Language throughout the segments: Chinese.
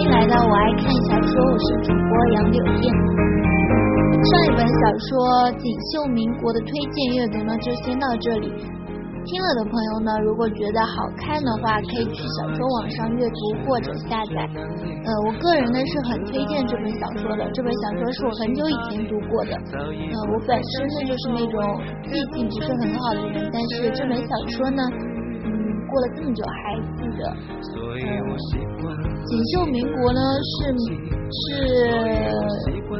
迎来到我爱看小说，我是主播杨柳燕。上一本小说《锦绣民国》的推荐阅读呢，就先到这里。听了的朋友呢，如果觉得好看的话，可以去小说网上阅读或者下载。呃，我个人呢是很推荐这本小说的，这本小说是我很久以前读过的。呃，我本身呢就是那种记性不是很好的人，但是这本小说呢。嗯过了这么久还记得，锦绣民国呢是是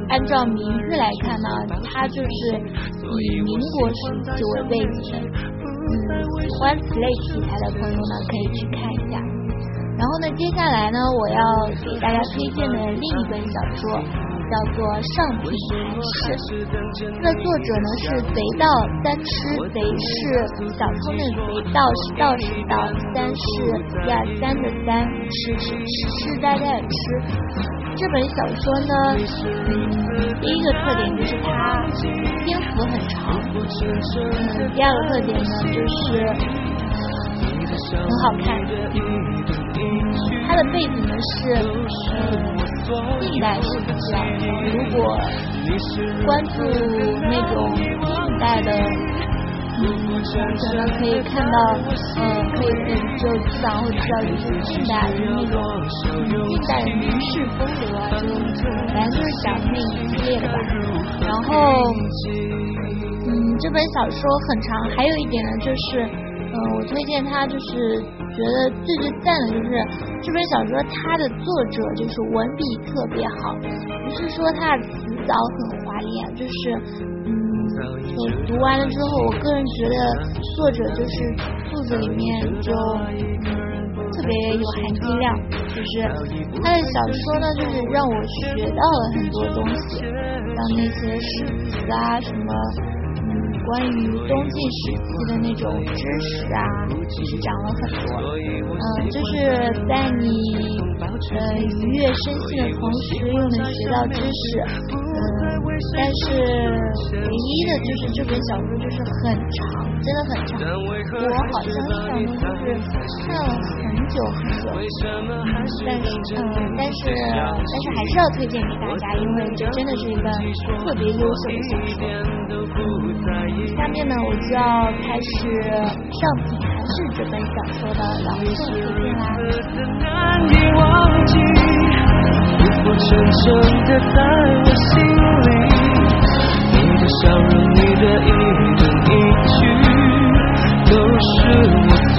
按照名字来看呢，它就是以民国时期为背景的。嗯，喜欢此类题材的朋友呢可以去看一下。然后呢，接下来呢，我要给大家推荐的另一本小说。叫做上品寒士，它的作者呢是贼道三痴，贼是小偷的贼，道是道士道，三是一二三的三，痴是世世代代的痴。这本小说呢，嗯，第一个特点就是它篇幅很长，嗯，第二个特点呢就是很好看，它的背景呢是嗯。近代史啊，如果关注那种近代的，嗯，可能可以看到，嗯，可以就基本上会知道，就是近代的那种近代的名士风流啊，就反正就是讲那一系列的吧。然后，嗯，这本小说很长，还有一点呢，就是，嗯，我推荐他就是。觉得最最赞的就是这本小说，它的作者就是文笔特别好，不是说他的词藻很华丽啊，就是嗯，我读完了之后，我个人觉得作者就是肚子里面就特别有含金量，就是他的小说呢，就是让我学到了很多东西，像那些诗词啊什么。关于东晋时期的那种知识啊，其实讲了很多。嗯，就是在你呃愉悦身心的同时，又能学到知识。嗯，但是唯一的就是这本小说就是很长，真的很长。我好像印象中就是看了很久很久。但是嗯，但是但是还是要推荐给大家，因为这真的是一个特别优秀的小说。下面呢，我就要开始上品还是这本小说的朗诵推荐啦。